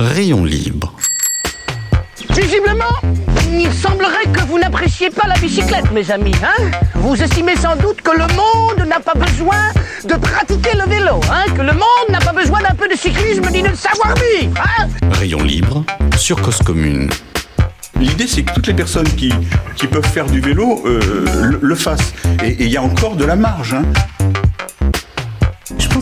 Rayon libre. Visiblement, il semblerait que vous n'appréciez pas la bicyclette, mes amis. Hein vous estimez sans doute que le monde n'a pas besoin de pratiquer le vélo, hein que le monde n'a pas besoin d'un peu de cyclisme ni de savoir-vivre. Hein Rayon libre sur Cause Commune. L'idée, c'est que toutes les personnes qui, qui peuvent faire du vélo euh, le, le fassent. Et il y a encore de la marge. Hein.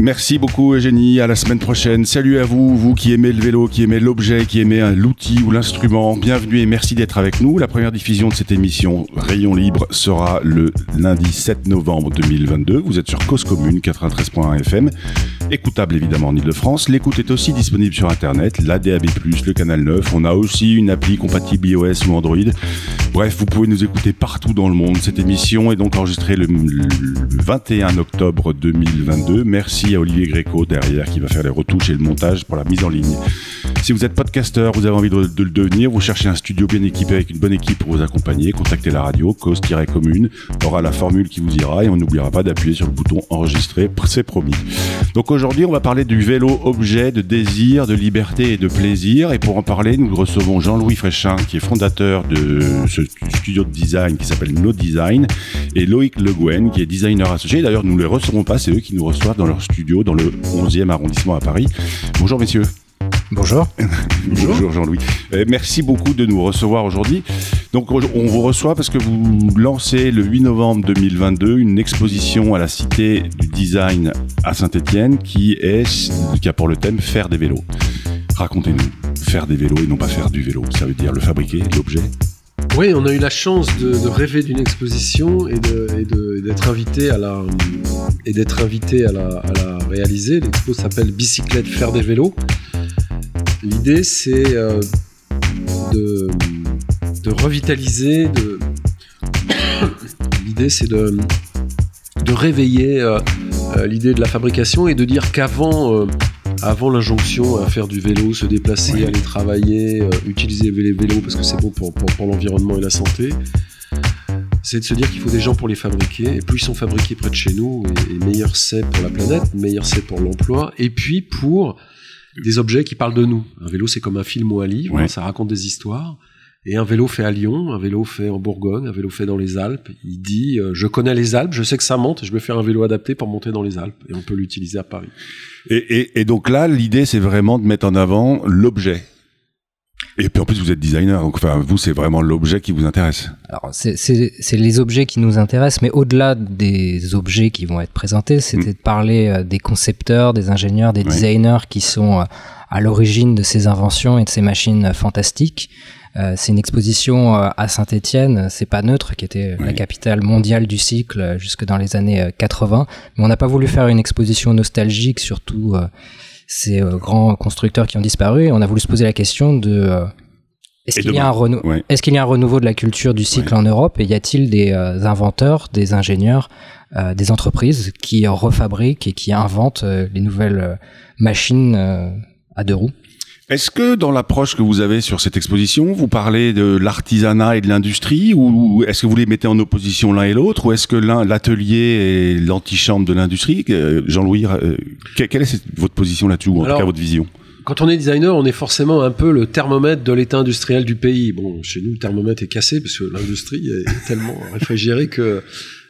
Merci beaucoup Eugénie, à la semaine prochaine. Salut à vous, vous qui aimez le vélo, qui aimez l'objet, qui aimez l'outil ou l'instrument. Bienvenue et merci d'être avec nous. La première diffusion de cette émission Rayon Libre sera le lundi 7 novembre 2022. Vous êtes sur Cause Commune 93.1 FM, écoutable évidemment en Ile-de-France. L'écoute est aussi disponible sur Internet, la DAB+, le canal 9. On a aussi une appli compatible iOS ou Android. Bref, vous pouvez nous écouter partout dans le monde. Cette émission est donc enregistrée le, le 21 octobre 2022. Merci à Olivier Gréco derrière qui va faire les retouches et le montage pour la mise en ligne. Si vous êtes podcasteur, vous avez envie de, le devenir, vous cherchez un studio bien équipé avec une bonne équipe pour vous accompagner, contactez la radio, cause-commune, aura la formule qui vous ira et on n'oubliera pas d'appuyer sur le bouton enregistrer, c'est promis. Donc aujourd'hui, on va parler du vélo objet de désir, de liberté et de plaisir. Et pour en parler, nous recevons Jean-Louis Fréchin, qui est fondateur de ce studio de design qui s'appelle No Design, et Loïc Le Gouen, qui est designer associé. D'ailleurs, nous ne les recevrons pas, c'est eux qui nous reçoivent dans leur studio dans le 11e arrondissement à Paris. Bonjour messieurs. Bonjour. Bonjour Jean-Louis. Euh, merci beaucoup de nous recevoir aujourd'hui. Donc on vous reçoit parce que vous lancez le 8 novembre 2022 une exposition à la Cité du Design à Saint-Étienne qui est qui a pour le thème faire des vélos. Racontez-nous, faire des vélos et non pas faire du vélo. Ça veut dire le fabriquer, l'objet. Oui, on a eu la chance de, de rêver d'une exposition et d'être invité à la et d'être invité à la, à la réaliser. L'expo s'appelle Bicyclette faire des vélos. L'idée, c'est euh, de, de, revitaliser, de... l'idée, c'est de, de réveiller euh, euh, l'idée de la fabrication et de dire qu'avant avant l'injonction à faire du vélo, se déplacer, ouais. aller travailler, utiliser les vélos parce que c'est bon pour, pour, pour l'environnement et la santé, c'est de se dire qu'il faut des gens pour les fabriquer. Et plus ils sont fabriqués près de chez nous, et, et meilleur c'est pour la planète, meilleur c'est pour l'emploi, et puis pour des objets qui parlent de nous. Un vélo, c'est comme un film ou un livre, ouais. hein, ça raconte des histoires. Et un vélo fait à Lyon, un vélo fait en Bourgogne, un vélo fait dans les Alpes. Il dit euh, Je connais les Alpes, je sais que ça monte, je vais faire un vélo adapté pour monter dans les Alpes. Et on peut l'utiliser à Paris. Et, et, et donc là, l'idée, c'est vraiment de mettre en avant l'objet. Et puis en plus, vous êtes designer, donc enfin, vous, c'est vraiment l'objet qui vous intéresse. Alors, c'est les objets qui nous intéressent, mais au-delà des objets qui vont être présentés, c'était mmh. de parler euh, des concepteurs, des ingénieurs, des designers qui sont euh, à l'origine de ces inventions et de ces machines fantastiques. Euh, c'est une exposition euh, à Saint-Étienne, c'est pas neutre, qui était oui. la capitale mondiale du cycle euh, jusque dans les années 80. Mais on n'a pas voulu faire une exposition nostalgique, surtout ces grands constructeurs qui ont disparu. On a voulu se poser la question de est-ce qu'il y, ouais. est qu'il y, a un renouveau de la culture du cycle ouais. en Europe et y a-t-il des euh, inventeurs, des ingénieurs, euh, des entreprises qui refabriquent et qui inventent euh, les nouvelles machines à deux roues? Est-ce que dans l'approche que vous avez sur cette exposition, vous parlez de l'artisanat et de l'industrie, ou est-ce que vous les mettez en opposition l'un et l'autre, ou est-ce que l'un, l'atelier est l'antichambre de l'industrie Jean-Louis, quelle est votre position là-dessus, ou en Alors, tout cas votre vision? quand on est designer, on est forcément un peu le thermomètre de l'état industriel du pays. Bon, chez nous, le thermomètre est cassé parce que l'industrie est tellement réfrigérée que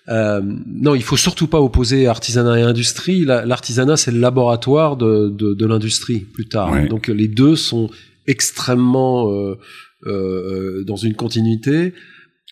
euh, non, il faut surtout pas opposer artisanat et industrie. L'artisanat, c'est le laboratoire de, de, de l'industrie plus tard. Ouais. Donc les deux sont extrêmement euh, euh, dans une continuité.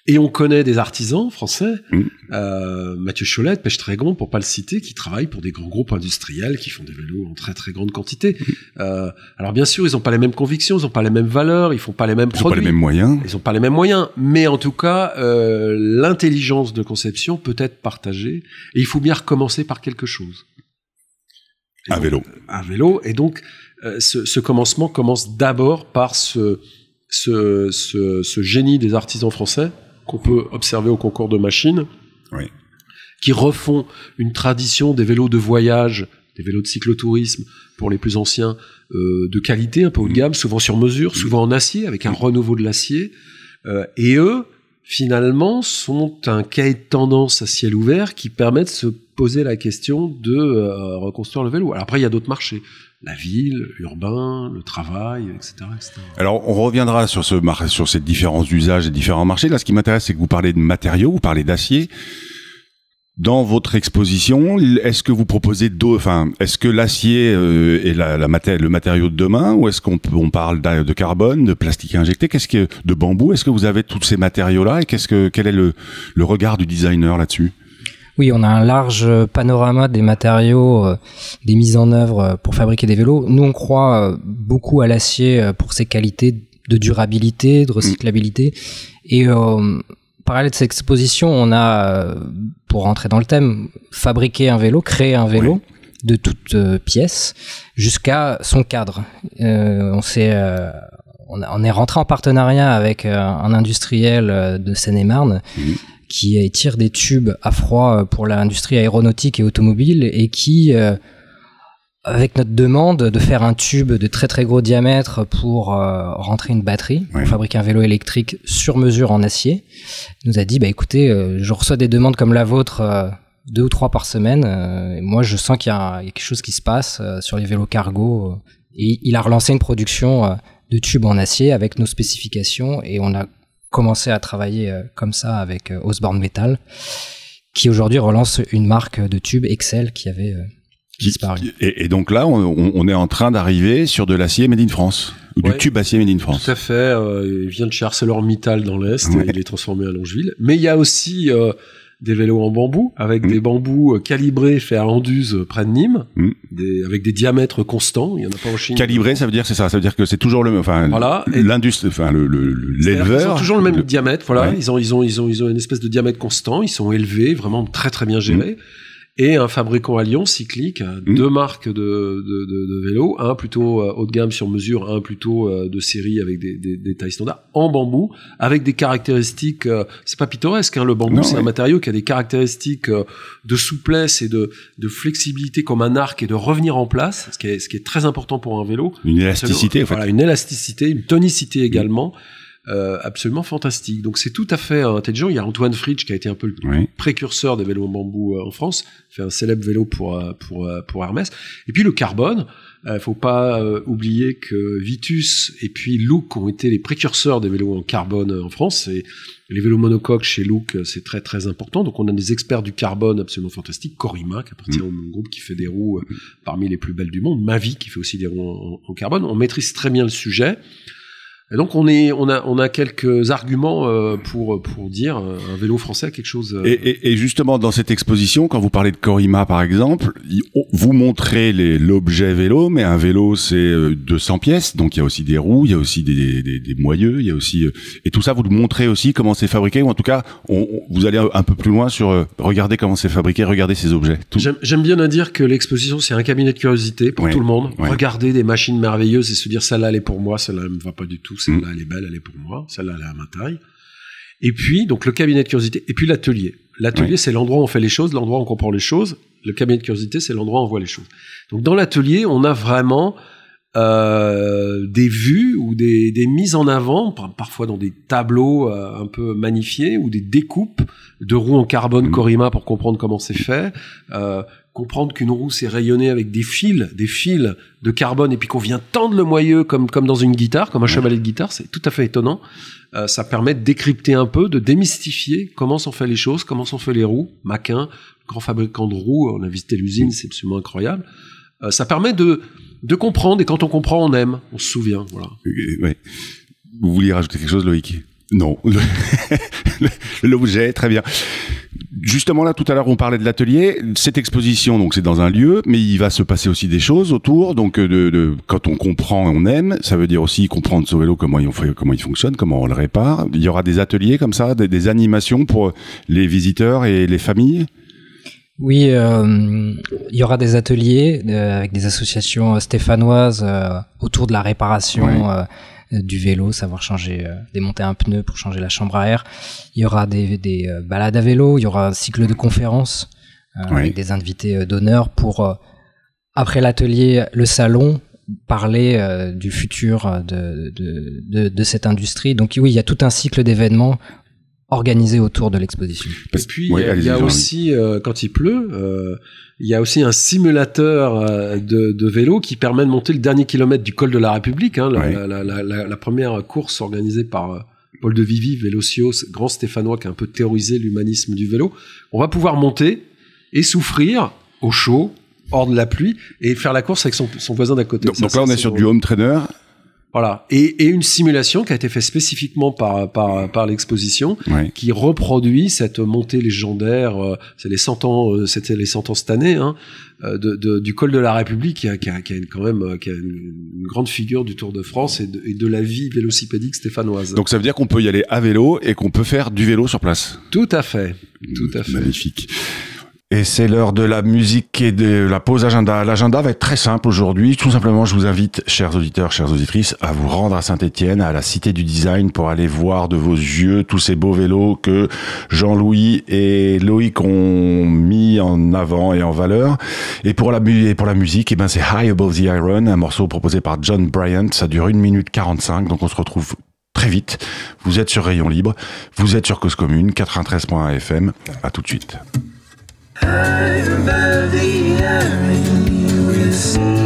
Et on connaît des artisans français, mmh. euh, Mathieu Cholette, Pêche Trégon, pour pas le citer, qui travaillent pour des grands groupes industriels qui font des vélos en très très grande quantité. Mmh. Euh, alors bien sûr, ils n'ont pas les mêmes convictions, ils n'ont pas les mêmes valeurs, ils font pas les mêmes ils produits. Ils n'ont pas les mêmes moyens. Ils n'ont pas les mêmes moyens. Mais en tout cas, euh, l'intelligence de conception peut être partagée. Et il faut bien recommencer par quelque chose. Et un donc, vélo. Un vélo. Et donc, euh, ce, ce commencement commence d'abord par ce, ce, ce, ce génie des artisans français qu'on peut observer au concours de machines, oui. qui refont une tradition des vélos de voyage, des vélos de cyclotourisme pour les plus anciens, euh, de qualité, un peu haut de gamme, souvent sur mesure, souvent en acier, avec un renouveau de l'acier. Euh, et eux finalement, sont un cahier de tendance à ciel ouvert qui permet de se poser la question de euh, reconstruire le vélo. Alors après, il y a d'autres marchés. La ville, l'urbain, le travail, etc., Alors, on reviendra sur, ce, sur cette différence d'usage et différents marchés. Là, ce qui m'intéresse, c'est que vous parlez de matériaux, vous parlez d'acier. Dans votre exposition, est-ce que vous proposez d'eau, enfin, est-ce que l'acier euh, est la, le matériau de demain, ou est-ce qu'on on parle de carbone, de plastique injecté, qu'est-ce que de bambou Est-ce que vous avez tous ces matériaux-là et qu'est-ce que quel est le regard du designer là-dessus? Oui, on a un large panorama des matériaux, euh, des mises en œuvre euh, pour fabriquer des vélos. Nous, on croit beaucoup à l'acier pour ses qualités de durabilité, de recyclabilité. Et parallèle de cette exposition, on a, euh, pour rentrer dans le thème, fabriqué un vélo, créé un vélo. de toutes euh, pièces jusqu'à son cadre. Euh, on s'est on, est rentré en partenariat avec un industriel de Seine-et-Marne mhm. Qui tire des tubes à froid pour l'industrie aéronautique et automobile et qui avec notre demande de faire un tube de très très gros diamètre pour euh, rentrer une batterie, pour fabriquer un vélo électrique sur mesure en acier, nous a dit bah écoutez, euh, je reçois des demandes comme la vôtre euh, deux ou trois par semaine. et moi, je sens qu'il y, a quelque chose qui se passe sur les vélos cargo. et il a relancé une production de tubes en acier avec nos spécifications et on a commencé à travailler comme ça avec Osborne Metal, qui aujourd'hui relance une marque de tubes Excel qui avait et, donc là, on, est en train d'arriver sur de l'acier made in France. Ou du tube acier made in France. Tout à fait. Euh, il vient de chez ArcelorMittal dans l'Est et il est transformé à Longeville. Mais il y a aussi euh, des vélos en bambou, avec mm. des bambous euh, calibrés faits à Anduze près de Nîmes, mm. des, avec des diamètres constants. Il y en a pas en Chine. Calibré, ça veut dire c'est ça. Ça veut dire que c'est toujours le même. Enfin, voilà. L'industrie, enfin le l'éleveur. Ils ont toujours le même diamètre. Voilà. Ils ont ils ont ils ont ils ont une espèce de diamètre constant. Ils sont élevés, vraiment très très bien gérés. Mm et un fabricant à Lyon, cyclique, mmh. deux marques de, de, de, de, vélos, un plutôt euh, haut de gamme sur mesure, un plutôt euh, de série avec des, des, des, tailles standards, en bambou, avec des caractéristiques, euh, c'est pas pittoresque, hein, le bambou c'est un matériau qui a des caractéristiques de souplesse et de, de flexibilité comme un arc et de revenir en place, ce qui est, ce qui est très important pour un vélo. Une élasticité, en fait. Voilà, une élasticité, une tonicité également. Euh, absolument fantastique. Donc c'est tout à fait intelligent. Il y a Antoine Fritsch qui a été un peu le précurseur des vélos en bambou euh, en France, fait un célèbre vélo pour euh, pour pour Hermès. Et puis le carbone. Il faut pas oublier que Vitus et puis Look ont été les précurseurs des vélos en carbone en France. Et les vélos monocoques chez Look, c'est très très important. Donc on a des experts du carbone absolument fantastiques. Corima, qui appartient mm. au groupe qui fait des roues parmi les plus belles du monde. Mavi, qui fait aussi des roues en carbone. On maîtrise très bien le sujet. Et donc on est, on a, on a quelques arguments euh, pour pour dire euh, un vélo français a quelque chose. Euh, et, et, justement dans cette exposition, quand vous parlez de Corima par exemple, vous montrez l'objet vélo, mais un vélo c'est 200 pièces, donc il y a aussi des roues, il y a aussi des, des, des moyeux, il y a aussi et tout ça vous le montrez aussi comment c'est fabriqué ou en tout cas on, vous allez un peu plus loin sur regarder comment c'est fabriqué, regarder ces objets. J'aime bien à dire que l'exposition c'est un cabinet de curiosité pour tout le monde. Regarder des machines merveilleuses et se dire celle-là elle est pour moi, celle-là elle me va pas du tout celle-là, elle est belle, elle est pour moi, celle-là, elle est à ma taille. Et puis, donc, le cabinet de curiosité, et puis l'atelier. L'atelier, c'est l'endroit où on fait les choses, l'endroit où on comprend les choses. Le cabinet de curiosité, c'est l'endroit où on voit les choses. Donc, dans l'atelier, on a vraiment euh, des vues ou des, des, mises en avant, parfois dans des tableaux euh, un peu magnifiés, ou des découpes de roues en carbone mmh. Corima pour comprendre comment c'est fait, euh, comprendre qu'une roue c'est rayonné avec des fils, des fils de carbone, et puis qu'on vient tendre le moyeu comme comme dans une guitare, comme un chevalet de guitare, c'est tout à fait étonnant. Euh, ça permet de décrypter un peu, de démystifier comment sont fait les choses, comment sont fait les roues. Maquin, grand fabricant de roues, on a visité l'usine, c'est absolument incroyable. Euh, ça permet de de comprendre, et quand on comprend, on aime, on se souvient. Voilà. Vous vouliez rajouter quelque chose, Loïc? Non. L'objet, très bien. Justement là, tout à l'heure, on parlait de l'atelier. Cette exposition, donc c'est dans un lieu, mais il va se passer aussi des choses autour. Donc, euh, de, quand on comprend, on aime. Ça veut dire aussi comprendre ce vélo, comment il, comment il fonctionne, comment on le répare. Il y aura des ateliers comme ça, des, animations pour les visiteurs et les familles? Oui, euh, il y aura des ateliers euh, avec des associations stéphanoises autour de la réparation. Du vélo, savoir changer, euh, démonter un pneu pour changer la chambre à air. Il y aura des, des euh, balades à vélo, il y aura un cycle de conférences avec des invités d'honneur pour, après l'atelier, le salon, parler du futur de, de, de, de, cette industrie. Donc oui, il y a tout un cycle d'événements organisé autour de l'exposition. Et puis il y a, aussi quand il pleut, il y a aussi un simulateur de, de, vélo qui permet de monter le dernier kilomètre du col de la République, hein, la, la, la, la, première course organisée par Paul de Vivi, Vélocio, grand Stéphanois qui a un peu théorisé l'humanisme du vélo. On va pouvoir monter et souffrir au chaud, hors de la pluie, et faire la course avec son, voisin d'à côté. Donc, là, on est sur du home trainer. Voilà. Et, une simulation qui a été faite spécifiquement par, par, par l'exposition, qui reproduit cette montée légendaire, euh, c'est les 100 ans, euh, c'était les 100 ans cette année, hein, euh, de, du col de la République, qui a, qui a, qui a quand même qui a une, grande figure du Tour de France et de, et de la vie vélocipédique stéphanoise. Donc ça veut dire qu'on peut y aller à vélo et qu'on peut faire du vélo sur place. Tout à fait. Tout à fait. Magnifique. Et c'est l'heure de la musique et de la pause agenda. L'agenda va être très simple aujourd'hui. Tout simplement, je vous invite, chers auditeurs, chères auditrices, à vous rendre à Saint-Etienne, à la Cité du Design, pour aller voir de vos yeux tous ces beaux vélos que Jean-Louis et Loïc ont mis en avant et en valeur. Et pour la, musique, eh ben, c'est High Above the Iron, un morceau proposé par John Bryant. Ça dure 1 minute 45, donc on se retrouve très vite. Vous êtes sur Rayon Libre, vous êtes sur Cause Commune, 93.1 FM. À tout de suite. High above the iron you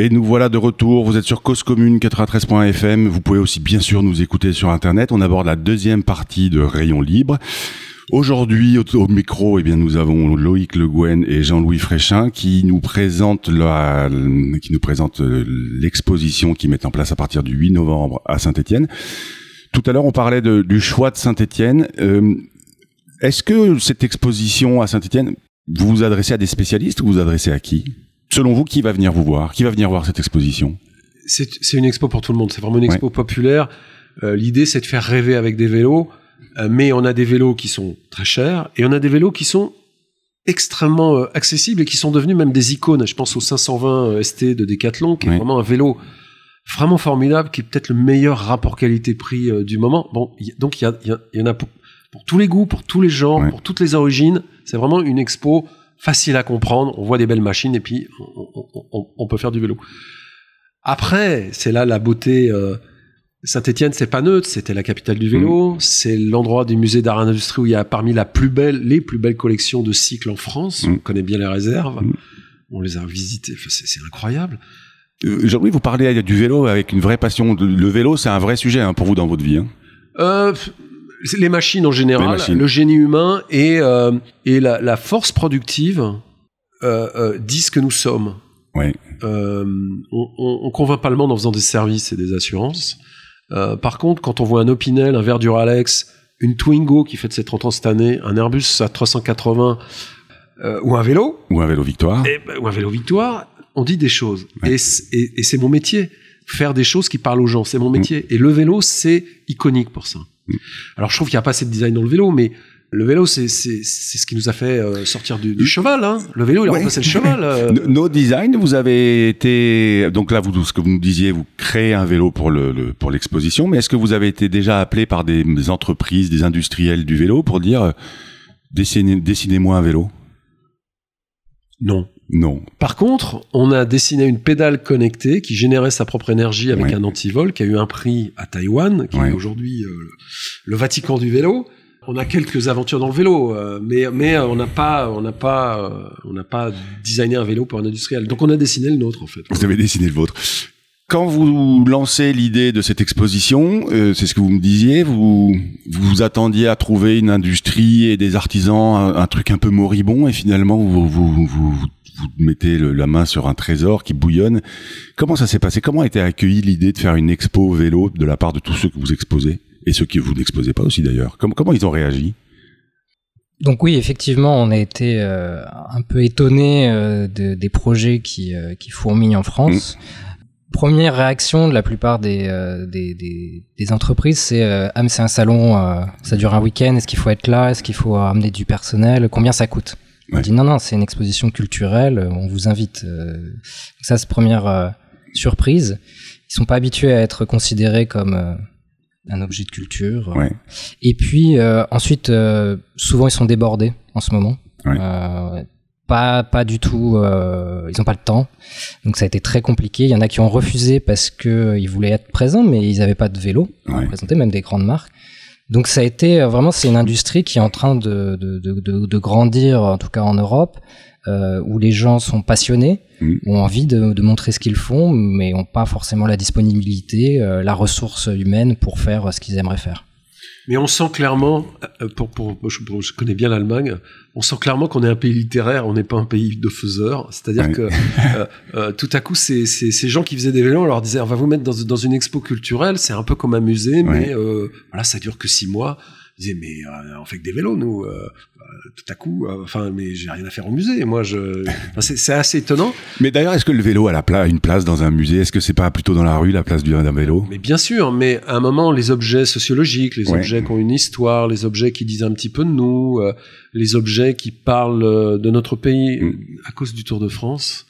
Et nous voilà de retour. Vous êtes sur Cause Commune 93.fm. Vous pouvez aussi bien sûr nous écouter sur Internet. On aborde la deuxième partie de Rayon Libre. Aujourd'hui, au, micro, eh bien, nous avons Loïc Le Guen et Jean-Louis Fréchin qui nous présentent la, qui nous présentent euh, l'exposition qui met en place à partir du 8 novembre à Saint-Étienne. Tout à l'heure, on parlait du choix de Saint-Étienne. Euh, Est-ce que cette exposition à Saint-Étienne, vous vous adressez à des spécialistes ou vous vous adressez à qui? Selon vous, qui va venir vous voir Qui va venir voir cette exposition? C'est une expo pour tout le monde. C'est vraiment une expo populaire. Euh, L'idée, c'est de faire rêver avec des vélos. Euh, mais on a des vélos qui sont très chers et on a des vélos qui sont extrêmement euh, accessibles et qui sont devenus même des icônes. Je pense au 520 euh, ST de Decathlon, qui est vraiment un vélo vraiment formidable, qui est peut-être le meilleur rapport qualité-prix du moment. Bon, donc il y, a, y, y, en a pour, pour, tous les goûts, pour tous les genres, pour toutes les origines. C'est vraiment une expo facile à comprendre. On voit des belles machines et puis on, on, on peut faire du vélo. Après, c'est là la beauté. Euh, Saint-Étienne, c'est pas neutre, c'était la capitale du vélo, mm. c'est l'endroit du musée d'art et d'industrie où il y a parmi la plus belle, les plus belles collections de cycles en France. Mm. On connaît bien les réserves, mm. on les a visitées, enfin, c'est incroyable. Euh, Jean-Louis, vous parlez du vélo avec une vraie passion. Le vélo, c'est un vrai sujet hein, pour vous dans votre vie. Hein. Euh, les machines en général, le génie humain et, euh, et la, la, force productive euh, euh, disent que nous sommes. Ouais. Euh, on, on, on, convainc pas le monde en faisant des services et des assurances. Euh, par contre, quand on voit un Opinel, un Verdure Alex, une Twingo qui fête ses 30 ans cette année, un Airbus à 380 euh, ou un vélo, ou un vélo Victoire, et, ben, ou un vélo Victoire, on dit des choses. Ouais. Et, et, et c'est mon métier faire des choses qui parlent aux gens. C'est mon métier. Et le vélo, c'est iconique pour ça. Alors je trouve qu'il n'y a pas assez de design dans le vélo, mais le vélo, c'est ce qui nous a fait euh, sortir du, du cheval. Hein. Le vélo, il a Ouais. remplacé le cheval. euh. Nos designs, vous avez été donc là, vous ce que vous nous disiez, vous créez un vélo pour le, le- pour l'exposition, mais est-ce que vous avez été déjà appelé par des, des entreprises, des industriels du vélo pour dire euh, dessinez, dessinez-moi un vélo? Non. Non. Par contre, on a dessiné une pédale connectée qui générait sa propre énergie avec Ouais. un antivol qui a eu un prix à Taïwan, qui Ouais. est aujourd'hui euh, le Vatican du vélo. On a quelques aventures dans le vélo, euh, mais mais euh, on n'a pas on n'a pas euh, on n'a pas designé un vélo pour un industriel. Donc on a dessiné le nôtre en fait. Vous avez dessiné le vôtre. Quand vous lancez l'idée de cette exposition, euh, c'est ce que vous me disiez, vous vous vous attendiez à trouver une industrie et des artisans, un, un truc un peu moribond, et finalement vous vous, vous, vous- vous mettez le- la main sur un trésor qui bouillonne. Comment ça s'est passé? Comment a été accueillie l'idée de faire une expo vélo de la part de tous ceux que vous exposez? Et ceux que vous n'exposez pas aussi d'ailleurs. Comment, comment ils ont réagi? Donc oui, effectivement, on a été euh, un peu étonné euh, de- des projets qui, euh, qui fourmillent en France. Première réaction de la plupart des, euh, des, des, des entreprises, c'est ah mais c'est un salon, ça dure un week-end, est-ce qu'il faut être là, est-ce qu'il faut amener du personnel, combien ça coûte? On Ouais. dit non non, c'est une exposition culturelle, on vous invite. Euh, donc ça c'est première euh, surprise. Ils sont pas habitués à être considérés comme euh, un objet de culture. Ouais. Et puis euh, ensuite, euh, souvent ils sont débordés en ce moment. Ouais. Euh, pas pas du tout. euh, ils ont pas le temps. Donc ça a été très compliqué. Il y en a qui ont refusé parce que euh, ils voulaient être présents, mais ils avaient pas de vélo Ouais. présenter, même des grandes marques. Donc ça a été euh, vraiment c'est une industrie qui est en train de de, de, de, de grandir, en tout cas en Europe, euh, où les gens sont passionnés, Mhm. ont envie de, de montrer ce qu'ils font, mais ont pas forcément la disponibilité, euh, la ressource humaine pour faire ce qu'ils aimeraient faire. Mais on sent clairement, euh, pour, pour, pour- je, pour- je connais bien l'Allemagne, on sent clairement qu'on est un pays littéraire, on n'est pas un pays de faiseurs. C'est-à-dire que euh, euh, tout à coup, ces, ces, ces gens qui faisaient des vélos, on leur disait, on va vous mettre dans, dans une expo culturelle, c'est un peu comme un musée, mais euh, voilà, ça dure que six mois. Disaient, mais euh, on fait que des vélos, nous. euh, euh, tout à coup, euh, enfin, mais j'ai rien à faire au musée. Moi, je, enfin, c'est assez étonnant. Mais d'ailleurs, est-ce que le vélo a la pla- une place dans un musée? Est-ce que c'est pas plutôt dans la rue la place du- d'un vélo? Mais bien sûr, mais à un moment, les objets sociologiques, les Ouais. objets qui ont une histoire, les objets qui disent un petit peu de nous, les objets qui parlent de notre pays, Mm. à cause du Tour de France,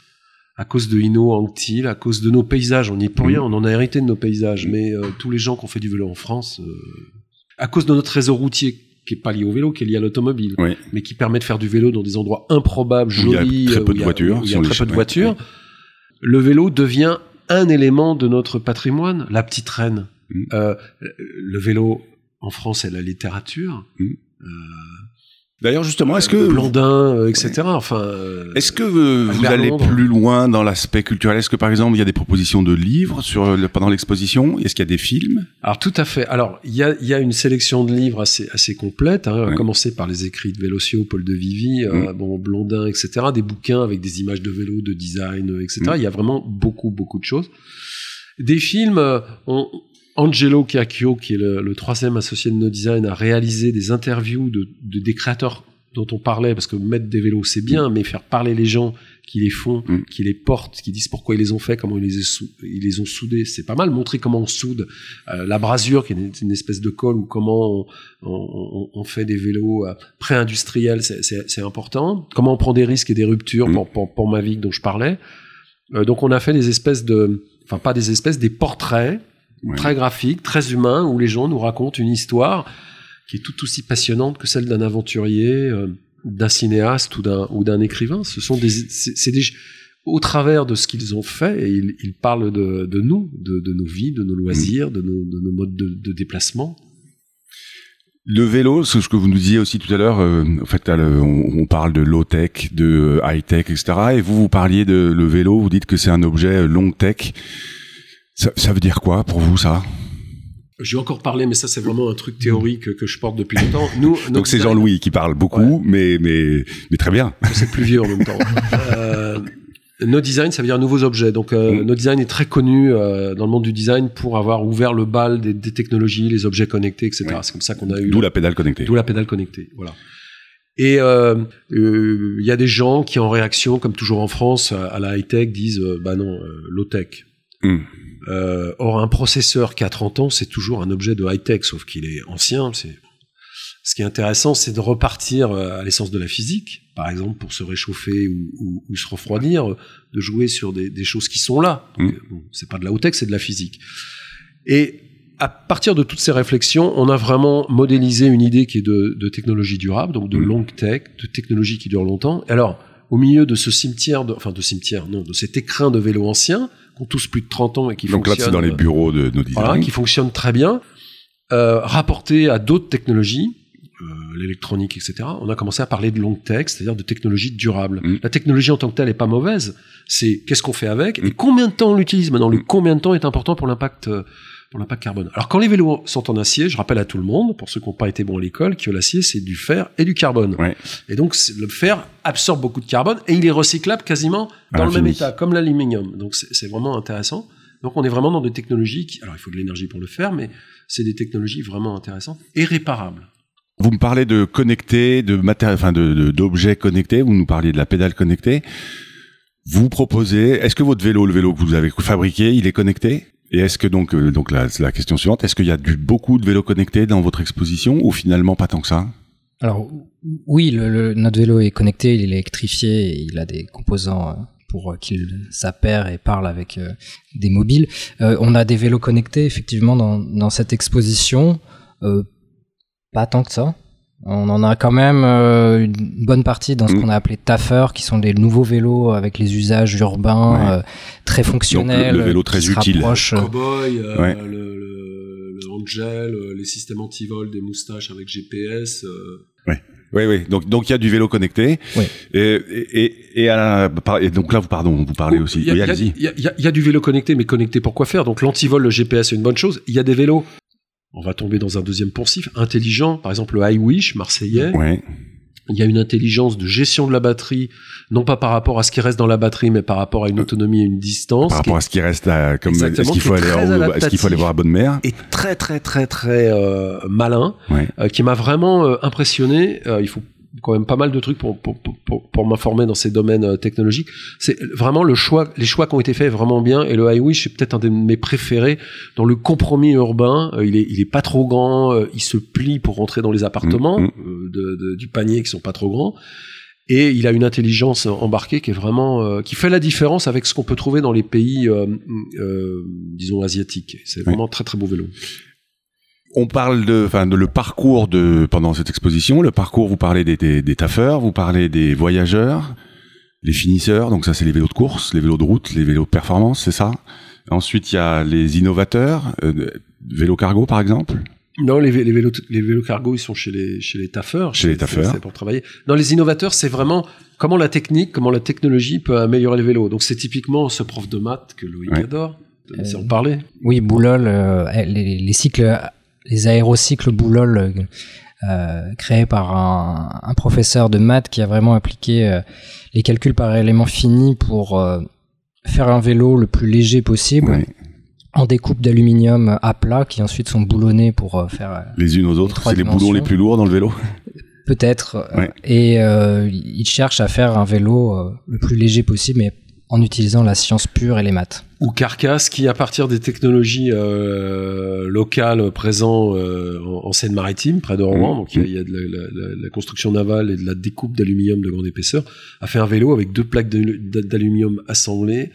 à cause de Hino Anctil, à cause de nos paysages, on n'y est pour Mm. rien, on en a hérité de nos paysages, mais euh, tous les gens qui ont fait du vélo en France, euh, à cause de notre réseau routier qui est pas lié au vélo, qui est lié à l'automobile, Oui. mais qui permet de faire du vélo dans des endroits improbables, Où il y a jolis, très peu de voitures il y a très peu de voitures. Le vélo devient un élément de notre patrimoine, la petite reine. Mm. Euh, le vélo en France, c'est la littérature. Mm. Euh, D'ailleurs, justement, est-ce que Blandin, euh, etc. Enfin, euh, Est-ce que euh, vous Albert allez plus loin dans l'aspect culturel? Est-ce que par exemple il y a des propositions de livres sur le- pendant l'exposition? Est-ce qu'il y a des films? Alors tout à fait. Alors il y a, y a une sélection de livres assez assez complète, hein, à Ouais. commencer par les écrits de Vélociaux, Paul de Vivi, euh, bon Blondin, etc. Des bouquins avec des images de vélo, de design, euh, etc. Mm. Il y a vraiment beaucoup beaucoup de choses. Des films. euh, on- Angelo Chiacchio, qui est le, le troisième associé de No Design, a réalisé des interviews de, de- des créateurs dont on parlait, parce que mettre des vélos c'est bien, mais faire parler les gens qui les font, Mm. qui les portent, qui disent pourquoi ils les ont fait, comment ils les, sou- ils les ont soudés, c'est pas mal. Montrer comment on soude euh, la brasure, qui est une, une espèce de colle, ou comment on, on- on- fait des vélos euh, pré-industriels, c'est- important. Comment on prend des risques et des ruptures Mm. pour, pour, pour Mavic dont je parlais. Euh, donc on a fait des espèces de, enfin pas des espèces, des portraits Très graphiques, très humains, où les gens nous racontent une histoire qui est tout aussi passionnante que celle d'un aventurier, euh, d'un cinéaste ou d'un ou d'un écrivain. Ce sont des, c'est des, au travers de ce qu'ils ont fait, et ils, ils parlent de, de nous, de, de nos vies, de nos loisirs, de, nos, de nos modes de, déplacement. Le vélo, c'est ce que vous nous disiez aussi tout à l'heure. euh, en fait, là, le- on, on parle de low tech, de high tech, etc. Et vous, vous parliez de le vélo. Vous dites que c'est un objet long tech. Ça, ça veut dire quoi pour vous ça? J'ai encore parlé, mais ça c'est vraiment un truc théorique que je porte depuis longtemps. Nous, Donc c'est Jean-Louis qui parle beaucoup, mais mais mais très bien. c'est plus vieux en même temps. Euh, no design, ça veut dire nouveaux objets. Donc, euh, Mm. no design est très connu euh, dans le monde du design pour avoir ouvert le bal des, des technologies, les objets connectés, etc. C'est comme ça qu'on a eu. D'où la pédale connectée. D'où la pédale connectée. Voilà. Et euh, euh, il y a des gens qui, en réaction, comme toujours en France, à, la high tech, disent bah non, low tech. Mm. Euh, or, un processeur qui a 30 ans, c'est toujours un objet de high-tech, sauf qu'il est ancien. C'est ce qui est intéressant, c'est de repartir euh, à l'essence de la physique, par exemple pour se réchauffer ou, se refroidir, de jouer sur des, choses qui sont là. Mm. Euh, c'est pas de la haut-tech, c'est de la physique. Et à partir de toutes ces réflexions, on a vraiment modélisé une idée qui est de, technologie durable, donc de mm. longue tech, de technologie qui dure longtemps. alors, au milieu de ce cimetière, de, enfin de cimetière, non, de cet écrin de vélo ancien, ont tous plus de 30 ans et qui donc fonctionnent... Donc là, c'est dans les bureaux de nos Voilà, qui fonctionnent très bien, euh, rapporté à d'autres technologies, euh, l'électronique, etc., on a commencé à parler de long tech, c'est-à-dire de technologie durable. Mm. La technologie en tant que telle est pas mauvaise, c'est qu'est-ce qu'on fait avec mm. et combien de temps on l'utilise? Maintenant, le mm. combien de temps est important pour l'impact euh, pour l'impact carbone. Alors quand les vélos sont en acier, je rappelle à tout le monde, pour ceux qui n'ont pas été bons à l'école, que l'acier c'est du fer et du carbone. Et donc le fer absorbe beaucoup de carbone et il est recyclable quasiment dans le même état, comme l'aluminium. Donc c'est vraiment intéressant. Donc on est vraiment dans des technologies qui, alors il faut de l'énergie pour le faire, mais c'est des technologies vraiment intéressantes et réparables. Vous me parlez de connectés, de matériel, enfin de d'objets connectés. Vous nous parliez de la pédale connectée. Vous proposez. Est-ce que votre vélo, le vélo que vous avez fabriqué, il est connecté? Et est-ce que donc euh, donc la, la question suivante, est-ce qu'il y a du, beaucoup de vélos connectés dans votre exposition ou finalement pas tant que ça? Alors oui, notre vélo est connecté, il est électrifié, il a des composants euh, pour qu'il s'appère et parle avec euh, des mobiles. on a des vélos connectés effectivement dans, dans cette exposition. Euh, pas tant que ça. On en a quand même euh, une bonne partie dans ce mm. qu'on a appelé TAFER, qui sont des nouveaux vélos avec les usages urbains euh, très fonctionnels. le, vélo très utile. Euh, Cowboy, le, le, Angel, les systèmes anti-vol, des moustaches avec GPS. Oui, oui, oui. Donc, donc il y a du vélo connecté. Oui. Et, et, et, à et, donc là, vous pardon, vous parlez aussi. Il y, a, y, a, du vélo connecté, mais connecté pour quoi faire? Donc l'antivol, le GPS, c'est une bonne chose. Il y a des vélos on va tomber dans un deuxième poncif, intelligent, par exemple le iWish marseillais. Il y a une intelligence de gestion de la batterie, non pas par rapport à ce qui reste dans la batterie, mais par rapport à une autonomie et une distance. Par rapport à ce qui reste, à, comme est-ce qu'il faut, qu'il faut aller voir à bonne mère Et très très très très euh, malin, euh, qui m'a vraiment euh, impressionné. il faut quand même pas mal de trucs pour, pour, pour, pour m'informer dans ces domaines euh, technologiques. C'est vraiment le choix, les choix qui ont été faits vraiment bien. Et le iWish est peut-être un de mes préférés dans le compromis urbain. Euh, il est, il est pas trop grand, euh, il se plie pour rentrer dans les appartements mm, mm. de, du panier qui sont pas trop grands. Et il a une intelligence embarquée qui est vraiment, qui fait la différence avec ce qu'on peut trouver dans les pays, disons asiatiques. C'est vraiment très très beau vélo. On parle de, enfin, de le parcours de pendant cette exposition. Le parcours, vous parlez des, des, des taffeurs, vous parlez des voyageurs, les finisseurs. Donc ça, c'est les vélos de course, les vélos de route, les vélos de performance, c'est ça. Ensuite, il y a les innovateurs, euh, vélo cargo par exemple. Non, les, les, vélos, les vélos cargo, ils sont chez les, chez les taffeurs. Chez les taffeurs. C'est pour travailler. Non, les innovateurs, c'est vraiment comment la technique, comment la technologie peut améliorer les vélos. Donc, c'est typiquement ce prof de maths que Louis adore. Euh, en parler. Oui, Boulol, euh, les, les, cycles les aérocycles Boulol euh, créés par un, professeur de maths qui a vraiment appliqué euh, les calculs par élément fini pour euh, faire un vélo le plus léger possible. En découpe d'aluminium à plat qui ensuite sont boulonnés pour faire les unes aux autres. C'est les boulons les plus lourds dans le vélo. Peut-être. Et il cherche à faire un vélo le plus léger possible, mais en utilisant la science pure et les maths. Ou Carcass, qui à partir des technologies euh, locales présentes euh, en, Seine-Maritime, près de Rouen, mmh. donc il y a, de la, construction navale et de la découpe d'aluminium de grande épaisseur, a fait un vélo avec deux plaques d'aluminium assemblées,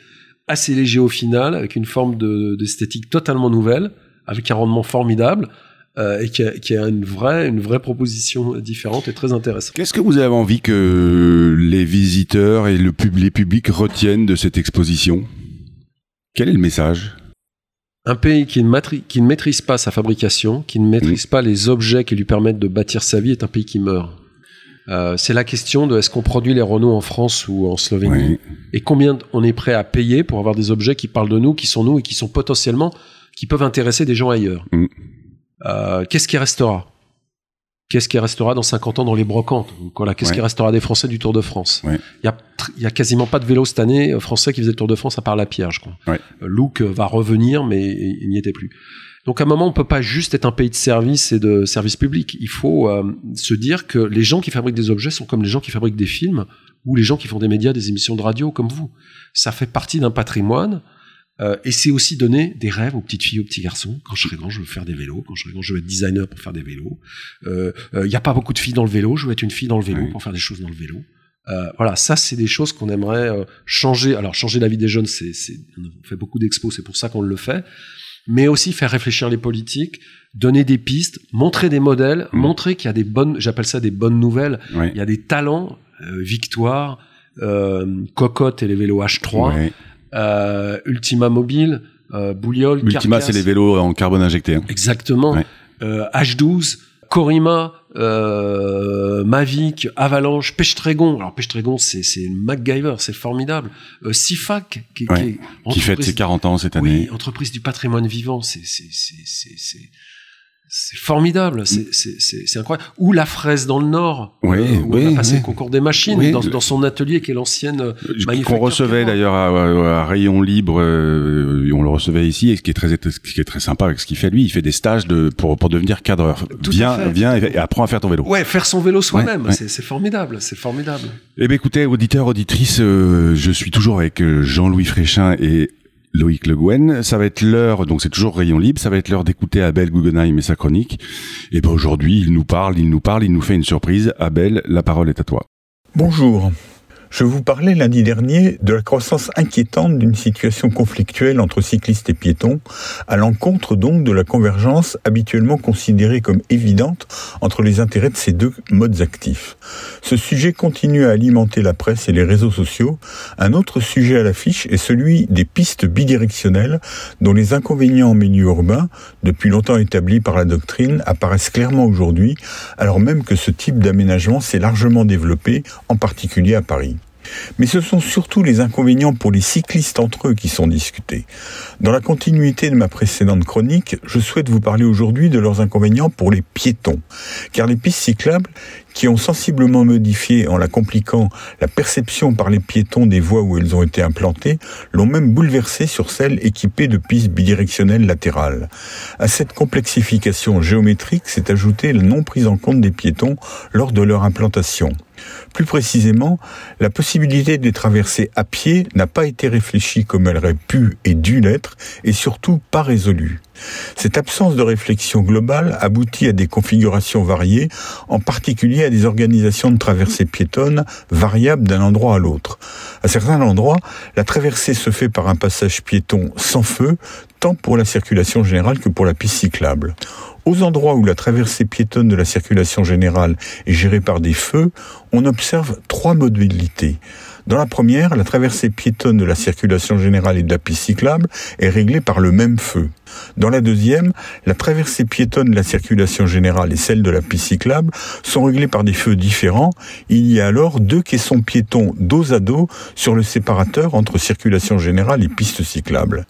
assez léger au final, avec une forme d'esthétique totalement nouvelle, avec un rendement formidable. Euh, et qui a, qui a, une vraie, une vraie proposition différente et très intéressante. Qu'est-ce que vous avez envie que les visiteurs et le pub les publics retiennent de cette exposition? Quel est le message? Un pays qui ne, qui ne, maîtrise pas sa fabrication, qui ne maîtrise mmh. pas les objets qui lui permettent de bâtir sa vie, est un pays qui meurt. Euh, c'est la question de est-ce qu'on produit les Renault en France ou en Slovénie et combien on est prêt à payer pour avoir des objets qui parlent de nous, qui sont nous et qui sont potentiellement qui peuvent intéresser des gens ailleurs? Mmh. Euh, qu'est-ce qui restera? Qu'est-ce qui restera dans 50 ans dans les brocantes? Voilà, Qu'est-ce qui restera des Français du Tour de France? Il y, a, quasiment pas de vélo cette année euh, français qui faisait le Tour de France à part la pierre, je crois. Ouais. Euh, va revenir, mais il n'y était plus. Donc à un moment, on peut pas juste être un pays de service et de service public. Il faut se dire que les gens qui fabriquent des objets sont comme les gens qui fabriquent des films ou les gens qui font des médias, des émissions de radio comme vous. Ça fait partie d'un patrimoine Euh, et c'est aussi donner des rêves aux petites filles, aux petits garçons. Quand je serai grand, je veux faire des vélos. Quand je serai grand, je veux être designer pour faire des vélos. Il euh, n'y a pas beaucoup de filles dans le vélo. Je veux être une fille dans le vélo pour faire des choses dans le vélo. Euh, voilà, ça c'est des choses qu'on aimerait euh, changer. Alors changer la vie des jeunes, c'est, c'est, on fait beaucoup d'expos, c'est pour ça qu'on le fait. Mais aussi faire réfléchir les politiques, donner des pistes, montrer des modèles, Mmh. montrer qu'il y a des bonnes, j'appelle ça des bonnes nouvelles. Il y a des talents, euh, Victoire, euh, Cocotte et les vélos H3, Ouais. Euh, Ultima Mobile, euh, Bouliol, Ultima, c'est les vélos en carbone injecté. hein. Exactement. Ouais. Euh, H12, Corima, euh, Mavic, Avalanche, Pêche-Trégon. Alors Pêche-Trégon, c'est c'est MacGyver, c'est formidable. Euh, Sifac, qui, Ouais. qui est Qui fête ses 40 ans cette oui, année. entreprise du patrimoine vivant, c'est c'est formidable, c'est c'est incroyable. Ou la fraise dans le Nord, Oui, euh, où oui, on a passé oui. le concours des machines dans, dans son atelier qui est l'ancienne euh, Qu'on recevait d'ailleurs à, à Rayon Libre, euh, on le recevait ici, et ce qui est très, ce qui est très sympa avec ce qu'il fait lui, il fait des stages de, pour, pour devenir cadreur. Tout à viens, fait. viens et, et apprends à faire ton vélo. Ouais, faire son vélo soi-même, Ouais, ouais. c'est formidable, c'est formidable. Eh bien, écoutez, auditeurs, auditrices, euh, je suis toujours avec Jean-Louis Fréchin et Loïc Le Gouen. Ça va être l'heure, donc c'est toujours Rayon Libre, ça va être l'heure d'écouter Abel Guggenheim et sa chronique. Et ben aujourd'hui, il nous parle, il nous parle, il nous fait une surprise. Abel, la parole est à toi. Bonjour. Je vous parlais lundi dernier de la croissance inquiétante d'une situation conflictuelle entre cyclistes et piétons, à l'encontre donc de la convergence habituellement considérée comme évidente entre les intérêts de ces deux modes actifs. Ce sujet continue à alimenter la presse et les réseaux sociaux. Un autre sujet à l'affiche est celui des pistes bidirectionnelles dont les inconvénients en milieu urbain, depuis longtemps établis par la doctrine, apparaissent clairement aujourd'hui, alors même que ce type d'aménagement s'est largement développé, en particulier à Paris. Mais ce sont surtout les inconvénients pour les cyclistes entre eux qui sont discutés. Dans la continuité de ma précédente chronique, je souhaite vous parler aujourd'hui de leurs inconvénients pour les piétons. Car les pistes cyclables, qui ont sensiblement modifié en la compliquant la perception par les piétons des voies où elles ont été implantées, l'ont même bouleversée sur celles équipées de pistes bidirectionnelles latérales. À cette complexification géométrique s'est ajoutée la non prise en compte des piétons lors de leur implantation. Plus précisément, la possibilité de les traverser à pied n'a pas été réfléchie comme elle aurait pu et dû l'être, et surtout pas résolue. Cette absence de réflexion globale aboutit à des configurations variées, en particulier à des organisations de traversées piétonnes variables d'un endroit à l'autre. À certains endroits, la traversée se fait par un passage piéton sans feu, tant pour la circulation générale que pour la piste cyclable. Aux endroits où la traversée piétonne de la circulation générale est gérée par des feux, on observe trois modalités. Dans la première, la traversée piétonne de la circulation générale et de la piste cyclable est réglée par le même feu. Dans la deuxième, la traversée piétonne de la circulation générale et celle de la piste cyclable sont réglées par des feux différents. Il y a alors deux caissons piétons dos à dos sur le séparateur entre circulation générale et piste cyclable.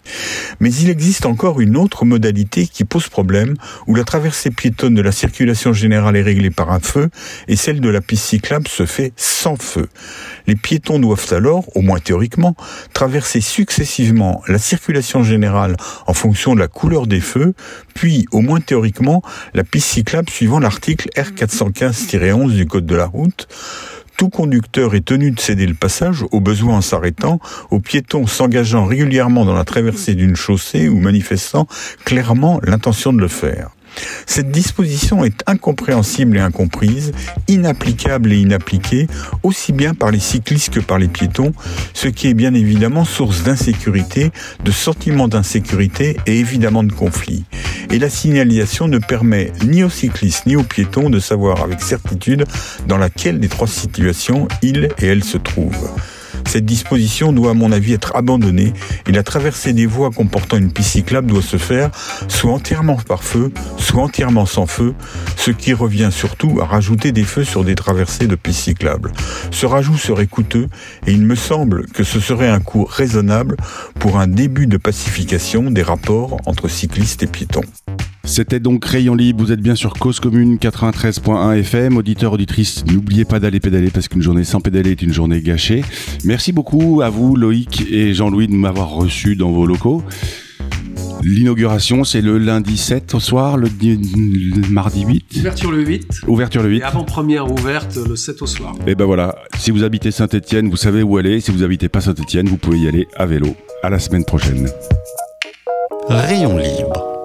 Mais il existe encore une autre modalité qui pose problème, où la traversée piétonne de la circulation générale est réglée par un feu et celle de la piste cyclable se fait sans feu. Les piétons doivent alors, au moins théoriquement, traverser successivement la circulation générale en fonction de la couleur des feux, puis, au moins théoriquement, la piste cyclable suivant l'article R415-11 du Code de la route. Tout conducteur est tenu de céder le passage, au besoin en s'arrêtant, aux piétons s'engageant régulièrement dans la traversée d'une chaussée ou manifestant clairement l'intention de le faire. Cette disposition est incompréhensible et incomprise, inapplicable et inappliquée, aussi bien par les cyclistes que par les piétons, ce qui est bien évidemment source d'insécurité, de sentiment d'insécurité et évidemment de conflit. Et la signalisation ne permet ni aux cyclistes ni aux piétons de savoir avec certitude dans laquelle des trois situations ils et elles se trouvent. Cette disposition doit à mon avis être abandonnée et la traversée des voies comportant une piste cyclable doit se faire soit entièrement par feu, soit entièrement sans feu, ce qui revient surtout à rajouter des feux sur des traversées de pistes cyclables. Ce rajout serait coûteux et il me semble que ce serait un coût raisonnable pour un début de pacification des rapports entre cyclistes et piétons. C'était donc Rayon Libre, vous êtes bien sur Cause Commune 93.1 FM. Auditeurs, auditrices, n'oubliez pas d'aller pédaler parce qu'une journée sans pédaler est une journée gâchée. Merci beaucoup à vous Loïc et Jean-Louis de m'avoir reçu dans vos locaux. L'inauguration, c'est le lundi 7 au soir, le, le mardi 8. Ouverture le 8. Ouverture le 8. Et avant-première ouverte le 7 au soir. Et ben voilà, si vous habitez Saint-Etienne, vous savez où aller. Si vous habitez pas Saint-Etienne, vous pouvez y aller à vélo. À la semaine prochaine. Rayon libre